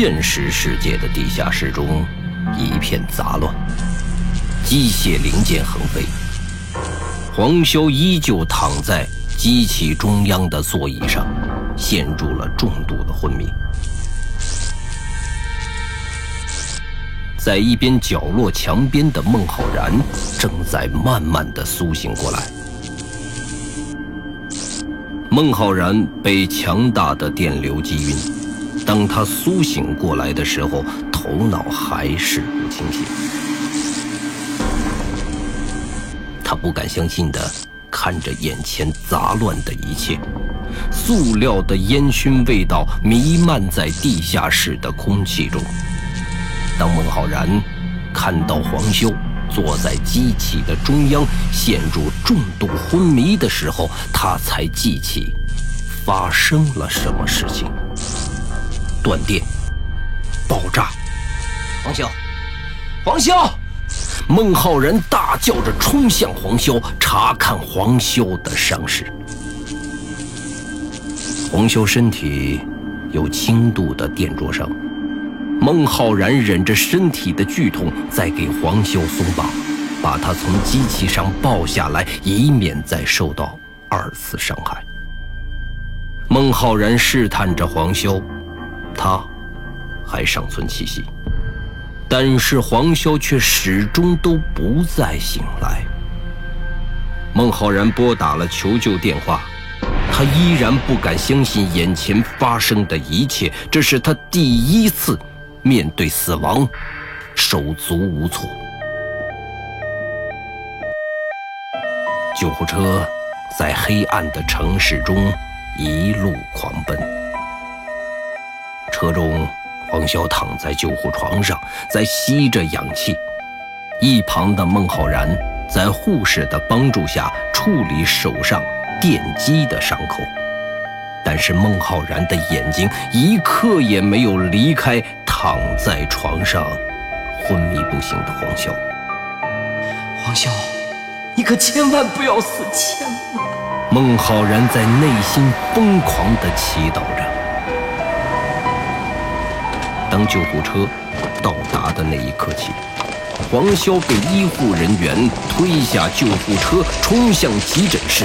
现实世界的地下室中一片杂乱，机械零件横飞。黄潇依旧躺在机器中央的座椅上，陷入了重度的昏迷。在一边角落墙边的孟浩然正在慢慢的苏醒过来。孟浩然被强大的电流击晕，当他苏醒过来的时候，头脑还是不清醒。他不敢相信的看着眼前杂乱的一切，塑料的烟熏味道弥漫在地下室的空气中。当孟浩然看到黄修坐在机器的中央，陷入重度昏迷的时候，他才记起发生了什么事情：断电、爆炸。黄修，黄修！孟浩然大叫着冲向黄修，查看黄修的伤势。黄修身体有轻度的电灼伤。孟浩然忍着身体的剧痛，在给黄修松绑，把他从机器上抱下来，以免再受到二次伤害。孟浩然试探着黄修，他还尚存气息，但是黄潇却始终都不再醒来。孟浩然拨打了求救电话，他依然不敢相信眼前发生的一切，这是他第一次。面对死亡，手足无措。救护车在黑暗的城市中一路狂奔。车中，黄潇躺在救护床上，在吸着氧气。一旁的孟浩然在护士的帮助下处理手上电击的伤口。但是孟浩然的眼睛一刻也没有离开。躺在床上昏迷不醒的黄潇，黄潇，你可千万不要死，千万！孟浩然在内心疯狂地祈祷着。当救护车到达的那一刻起，黄潇被医护人员推下救护车，冲向急诊室。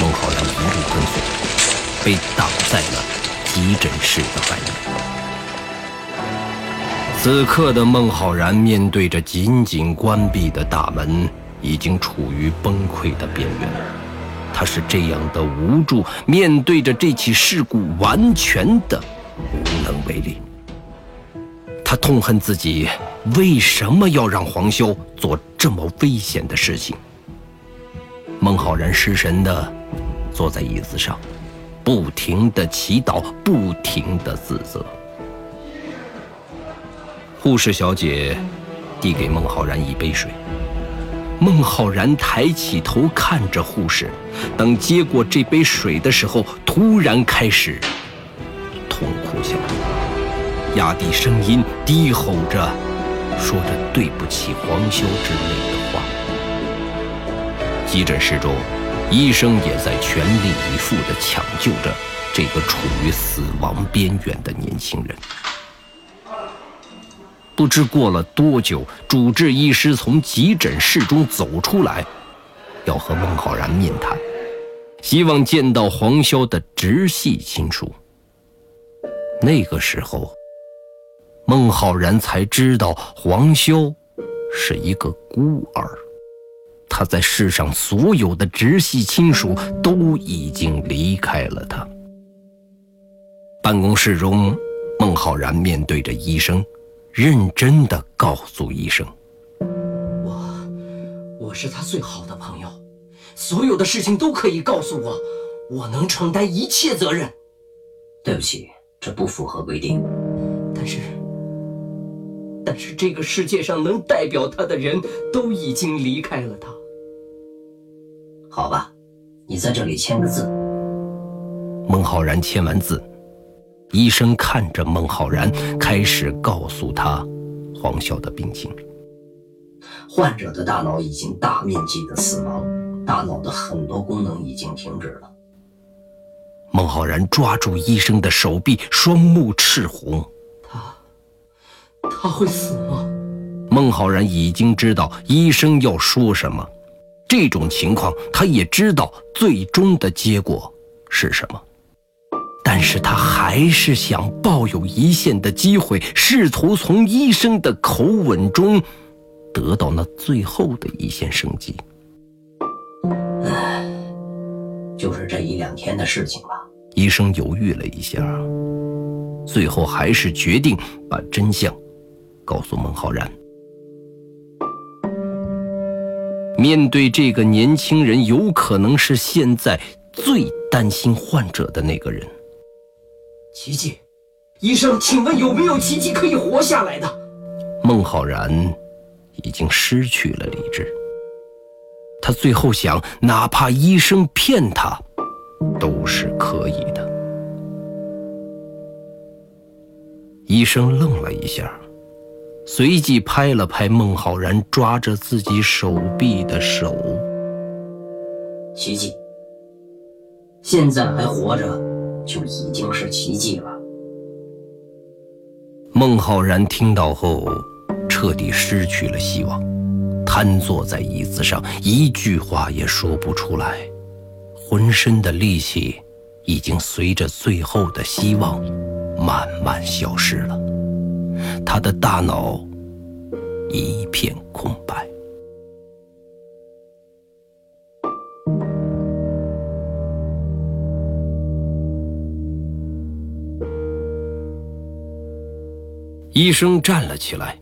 孟浩然一路跟随，被挡在了急诊室的外面。此刻的孟浩然面对着紧紧关闭的大门，已经处于崩溃的边缘。他是这样的无助，面对着这起事故，完全的无能为力。他痛恨自己为什么要让黄潇做这么危险的事情。孟浩然失神的坐在椅子上，不停的祈祷，不停的自责。护士小姐递给孟浩然一杯水，孟浩然抬起头看着护士，等接过这杯水的时候，突然开始痛哭起来，压低声音低吼着，说着对不起黄修之类的话。急诊室中，医生也在全力以赴地抢救着这个处于死亡边缘的年轻人。不知过了多久，主治医师从急诊室中走出来，要和孟浩然面谈，希望见到黄潇的直系亲属。那个时候，孟浩然才知道黄潇是一个孤儿，他在世上所有的直系亲属都已经离开了他。办公室中，孟浩然面对着医生。认真的告诉医生：“我，我是他最好的朋友，所有的事情都可以告诉我，我能承担一切责任。对不起，这不符合规定。但是，但是这个世界上能代表他的人都已经离开了他。好吧，你在这里签个字。”孟浩然签完字。医生看着孟浩然，开始告诉他黄潇的病情。患者的大脑已经大面积的死亡，大脑的很多功能已经停止了。孟浩然抓住医生的手臂，双目赤红。他，他会死吗？孟浩然已经知道医生要说什么，这种情况他也知道最终的结果是什么，但是他还是想抱有一线的机会，试图从医生的口吻中得到那最后的一线生机。唉，就是这一两天的事情吧。医生犹豫了一下，最后还是决定把真相告诉孟浩然。面对这个年轻人，有可能是现在最担心患者的那个人。奇迹，医生，请问有没有奇迹可以活下来的？孟浩然已经失去了理智，他最后想，哪怕医生骗他，都是可以的。医生愣了一下。随即拍了拍孟浩然抓着自己手臂的手。奇迹，现在还活着就已经是奇迹了。孟浩然听到后，彻底失去了希望，瘫坐在椅子上，一句话也说不出来，浑身的力气已经随着最后的希望慢慢消失了。他的大脑一片空白。医生站了起来，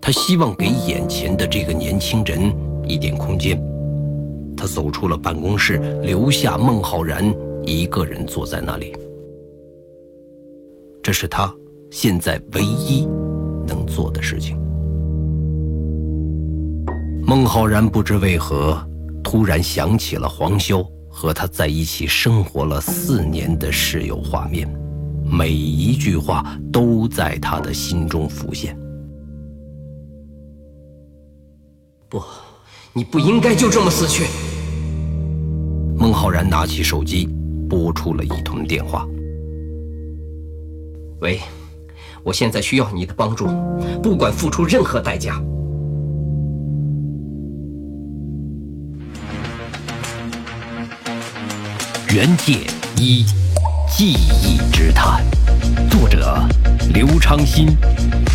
他希望给眼前的这个年轻人一点空间。他走出了办公室，留下孟浩然一个人坐在那里。这是他。现在唯一能做的事情。孟浩然不知为何突然想起了黄潇和他在一起生活了四年的室友画面，每一句话都在他的心中浮现。不，你不应该就这么死去。孟浩然拿起手机，拨出了一通电话。喂。我现在需要你的帮助，不管付出任何代价。原界一记忆之谈，作者刘昌新，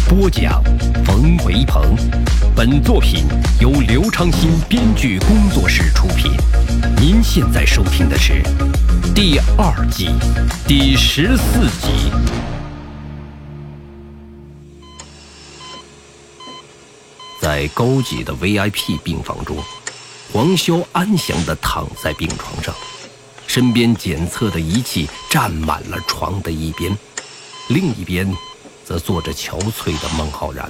播讲冯维鹏。本作品由刘昌新编剧工作室出品。您现在收听的是第二季第十四集。在高级的 VIP 病房中，黄潇安详地躺在病床上，身边检测的仪器占满了床的一边，另一边则坐着憔悴的孟浩然。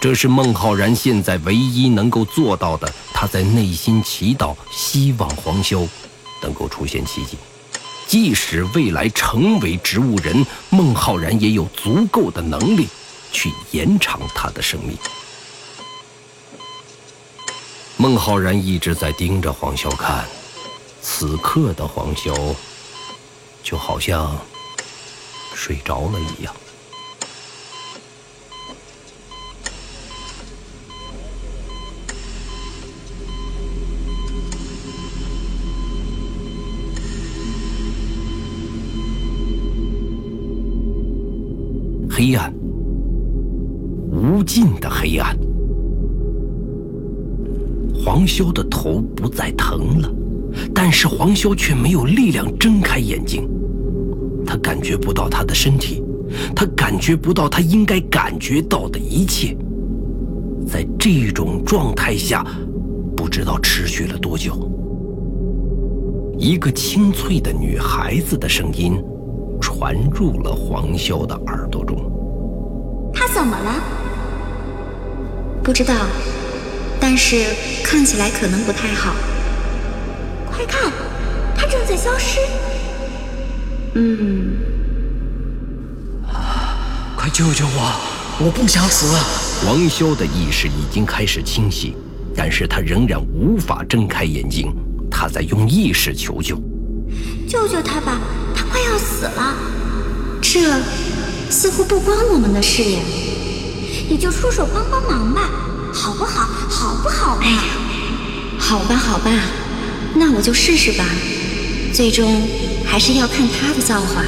这是孟浩然现在唯一能够做到的。他在内心祈祷，希望黄潇能够出现奇迹。即使未来成为植物人，孟浩然也有足够的能力去延长他的生命。孟浩然一直在盯着黄潇看，此刻的黄潇就好像睡着了一样。黑暗，无尽的黑暗。黄潇的头不再疼了，但是黄潇却没有力量睁开眼睛。他感觉不到他的身体，他感觉不到他应该感觉到的一切。在这种状态下，不知道持续了多久。一个清脆的女孩子的声音传入了黄潇的耳朵中：“他怎么了？不知道。”但是看起来可能不太好。快看，他正在消失。嗯，快救救我！我不想死。王潇的意识已经开始清晰，但是他仍然无法睁开眼睛。他在用意识求救。救救他吧，他快要死了。这似乎不关我们的事呀，你就出手帮帮忙吧，好不好？好不好嘛？好吧，好吧，那我就试试吧。最终还是要看他的造化。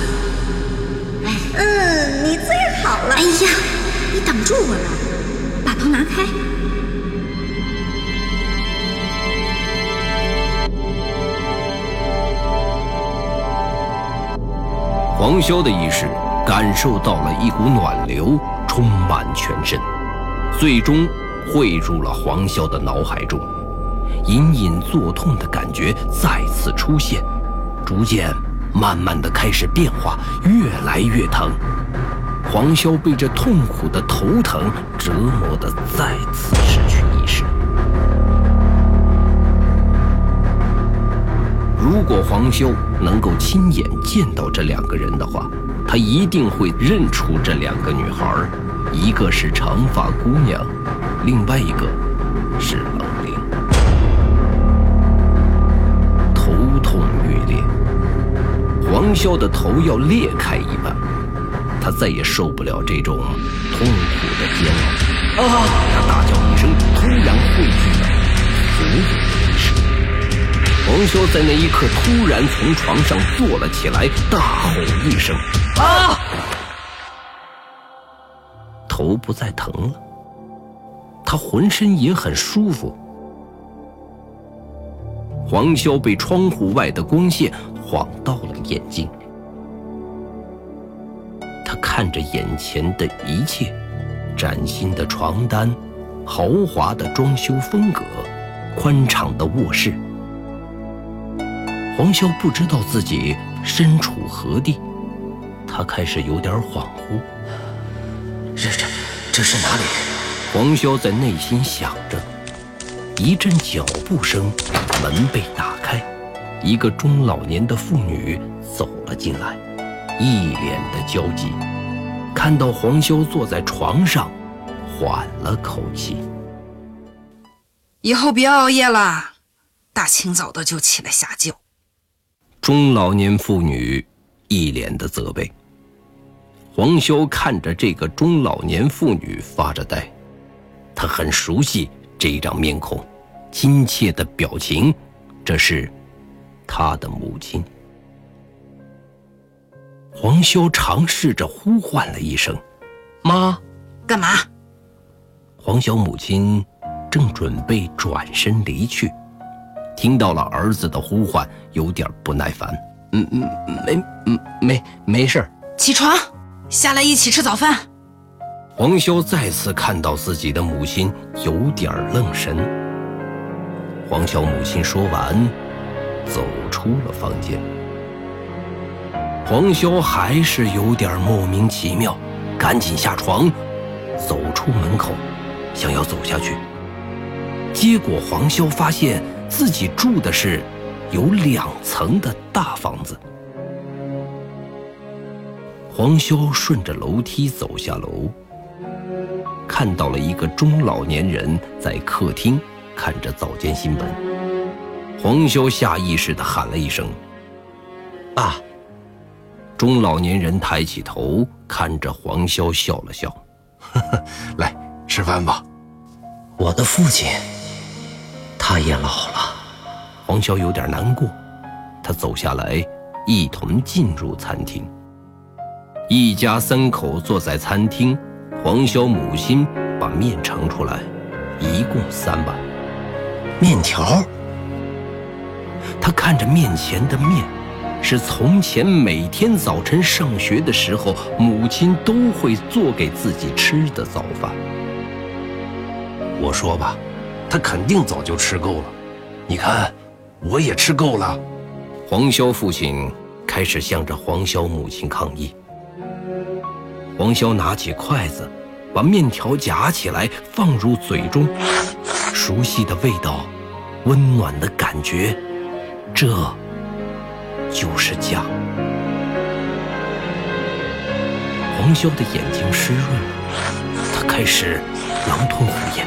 嗯，你最好了。哎呀，你挡住我了，把头拿开。黄潇的意识感受到了一股暖流充满全身，最终汇入了黄潇的脑海中，隐隐作痛的感觉再次出现，逐渐、慢慢的开始变化，越来越疼。黄潇被这痛苦的头疼折磨的再次失去意识。如果黄潇能够亲眼见到这两个人的话，他一定会认出这两个女孩，一个是长发姑娘，另外一个是冷灵。头痛欲裂，黄潇的头要裂开一般，他再也受不了这种痛苦的煎熬。啊！他大叫一声，突然汇聚了所有的意识。黄潇在那一刻突然从床上坐了起来，大吼一声：“啊！”头不再疼了，他浑身也很舒服。黄潇被窗户外的光线晃到了眼睛，他看着眼前的一切：崭新的床单、豪华的装修风格、宽敞的卧室。黄潇不知道自己身处何地，他开始有点恍惚。这这这是哪里？黄潇在内心想着。一阵脚步声，门被打开，一个中老年的妇女走了进来，一脸的焦急。看到黄潇坐在床上，缓了口气。以后别熬夜了，大清早的就起来瞎叫。中老年妇女一脸的责备。黄潇看着这个中老年妇女发着呆，他很熟悉这张面孔，亲切的表情，这是他的母亲。黄潇尝试着呼唤了一声：“妈，干嘛？”黄潇母亲正准备转身离去。听到了儿子的呼唤，有点不耐烦。嗯嗯，没，嗯没，没事。起床，下来一起吃早饭。黄潇再次看到自己的母亲，有点愣神。黄潇母亲说完，走出了房间。黄潇还是有点莫名其妙，赶紧下床，走出门口，想要走下去。结果黄潇发现。自己住的是有两层的大房子。黄潇顺着楼梯走下楼，看到了一个中老年人在客厅看着早间新闻。黄潇下意识地喊了一声：“爸！”中老年人抬起头看着黄潇笑了笑：“ 呵呵，来吃饭吧。”我的父亲。他也老了，黄潇有点难过。他走下来，一同进入餐厅。一家三口坐在餐厅，黄潇母亲把面盛出来，一共三碗面条。他看着面前的面，是从前每天早晨上学的时候，母亲都会做给自己吃的早饭。我说吧。他肯定早就吃够了，你看，我也吃够了。黄潇父亲开始向着黄潇母亲抗议。黄潇拿起筷子，把面条夹起来放入嘴中，熟悉的味道，温暖的感觉，这就是家。黄潇的眼睛湿润了，他开始狼吞虎咽。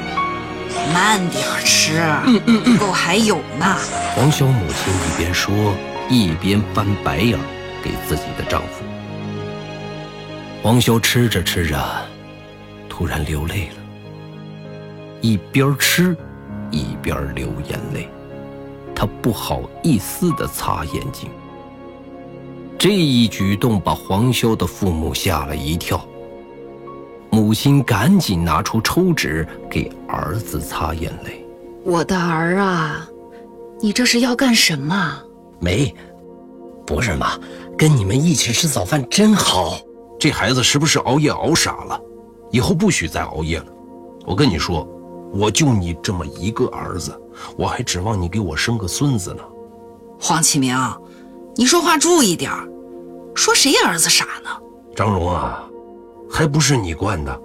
慢点吃，不够还有呢。黄潇母亲一边说，一边翻白眼给自己的丈夫。黄修吃着吃着，突然流泪了，一边吃一边流眼泪。他不好意思地擦眼睛。这一举动把黄修的父母吓了一跳。母亲赶紧拿出抽纸给儿子擦眼泪。我的儿啊，你这是要干什么？没，不是妈，跟你们一起吃早饭真好。这孩子是不是熬夜熬傻了？以后不许再熬夜了。我跟你说，我就你这么一个儿子，我还指望你给我生个孙子呢。黄启明，你说话注意点说谁儿子傻呢？张荣啊，还不是你惯的？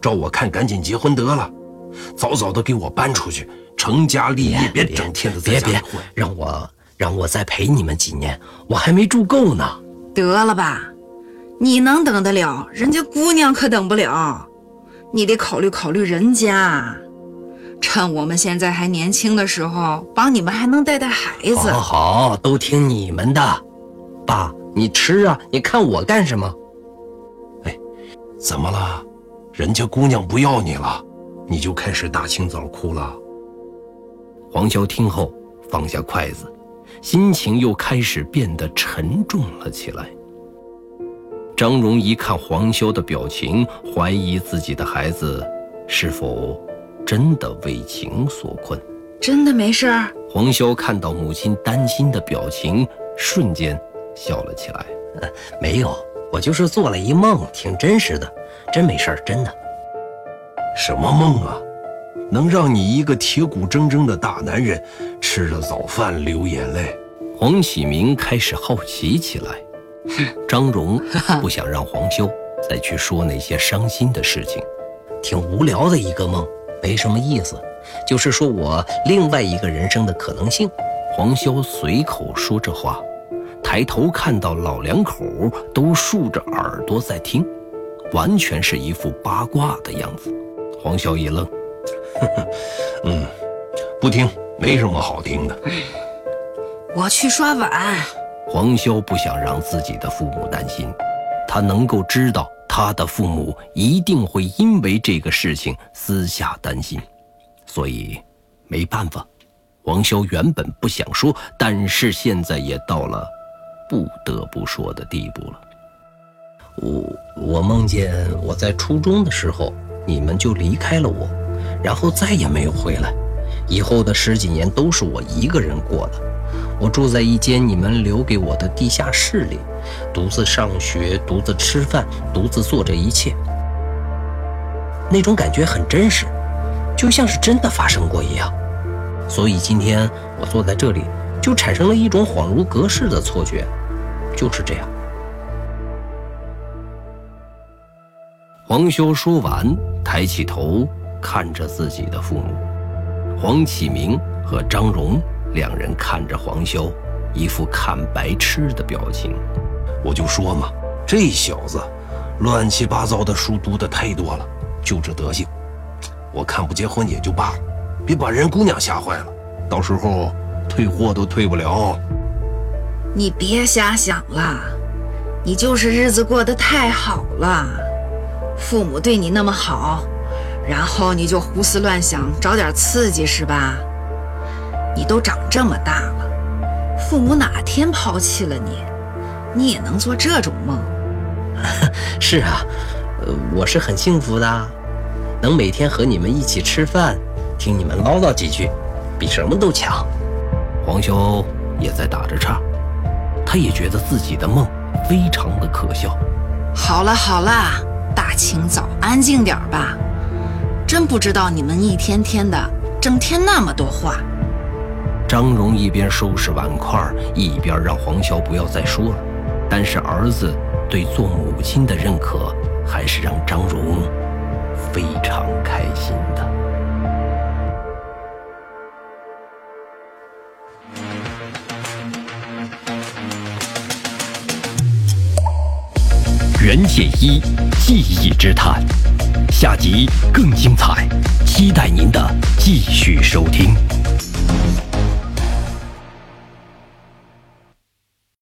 照我看，赶紧结婚得了，早早的给我搬出去，成家立业，别整天的在家里混。让我让我再陪你们几年，我还没住够呢。得了吧。你能等得了，人家姑娘可等不了。你得考虑考虑人家，趁我们现在还年轻的时候，帮你们还能带带孩子。好，好，都听你们的。爸，你吃啊，你看我干什么？哎，怎么了？人家姑娘不要你了，你就开始大清早哭了？黄潇听后放下筷子，心情又开始变得沉重了起来。张荣一看黄潇的表情，怀疑自己的孩子是否真的为情所困。真的没事儿。黄潇看到母亲担心的表情，瞬间笑了起来。没有，我就是做了一梦，挺真实的，真没事儿，真的。什么梦啊？能让你一个铁骨铮铮的大男人吃了早饭流眼泪？黄启明开始好奇起来。张荣 不想让黄修再去说那些伤心的事情，挺无聊的一个梦，没什么意思，就是说我另外一个人生的可能性。黄修随口说这话，抬头看到老两口都竖着耳朵在听，完全是一副八卦的样子。黄修一愣，嗯，不听，没什么好听的。我去刷碗。黄潇不想让自己的父母担心，他能够知道他的父母一定会因为这个事情私下担心，所以没办法。黄潇原本不想说，但是现在也到了不得不说的地步了。我我梦见我在初中的时候，你们就离开了我，然后再也没有回来，以后的十几年都是我一个人过的。我住在一间你们留给我的地下室里，独自上学，独自吃饭，独自做这一切。那种感觉很真实，就像是真的发生过一样。所以今天我坐在这里，就产生了一种恍如隔世的错觉，就是这样。黄修说完，抬起头看着自己的父母，黄启明和张荣。两人看着黄潇，一副看白痴的表情。我就说嘛，这小子乱七八糟的书读的太多了，就这德行。我看不结婚也就罢了，别把人姑娘吓坏了，到时候退货都退不了。你别瞎想了，你就是日子过得太好了，父母对你那么好，然后你就胡思乱想，找点刺激是吧？你都长这么大了，父母哪天抛弃了你，你也能做这种梦？是啊，呃，我是很幸福的，能每天和你们一起吃饭，听你们唠叨几句，比什么都强。黄修也在打着岔，他也觉得自己的梦非常的可笑。好了好了，大清早安静点吧，真不知道你们一天天的，整天那么多话。张荣一边收拾碗筷，一边让黄潇不要再说了。但是儿子对做母亲的认可，还是让张荣非常开心的。袁剑一记忆之谈，下集更精彩，期待您的继续收听。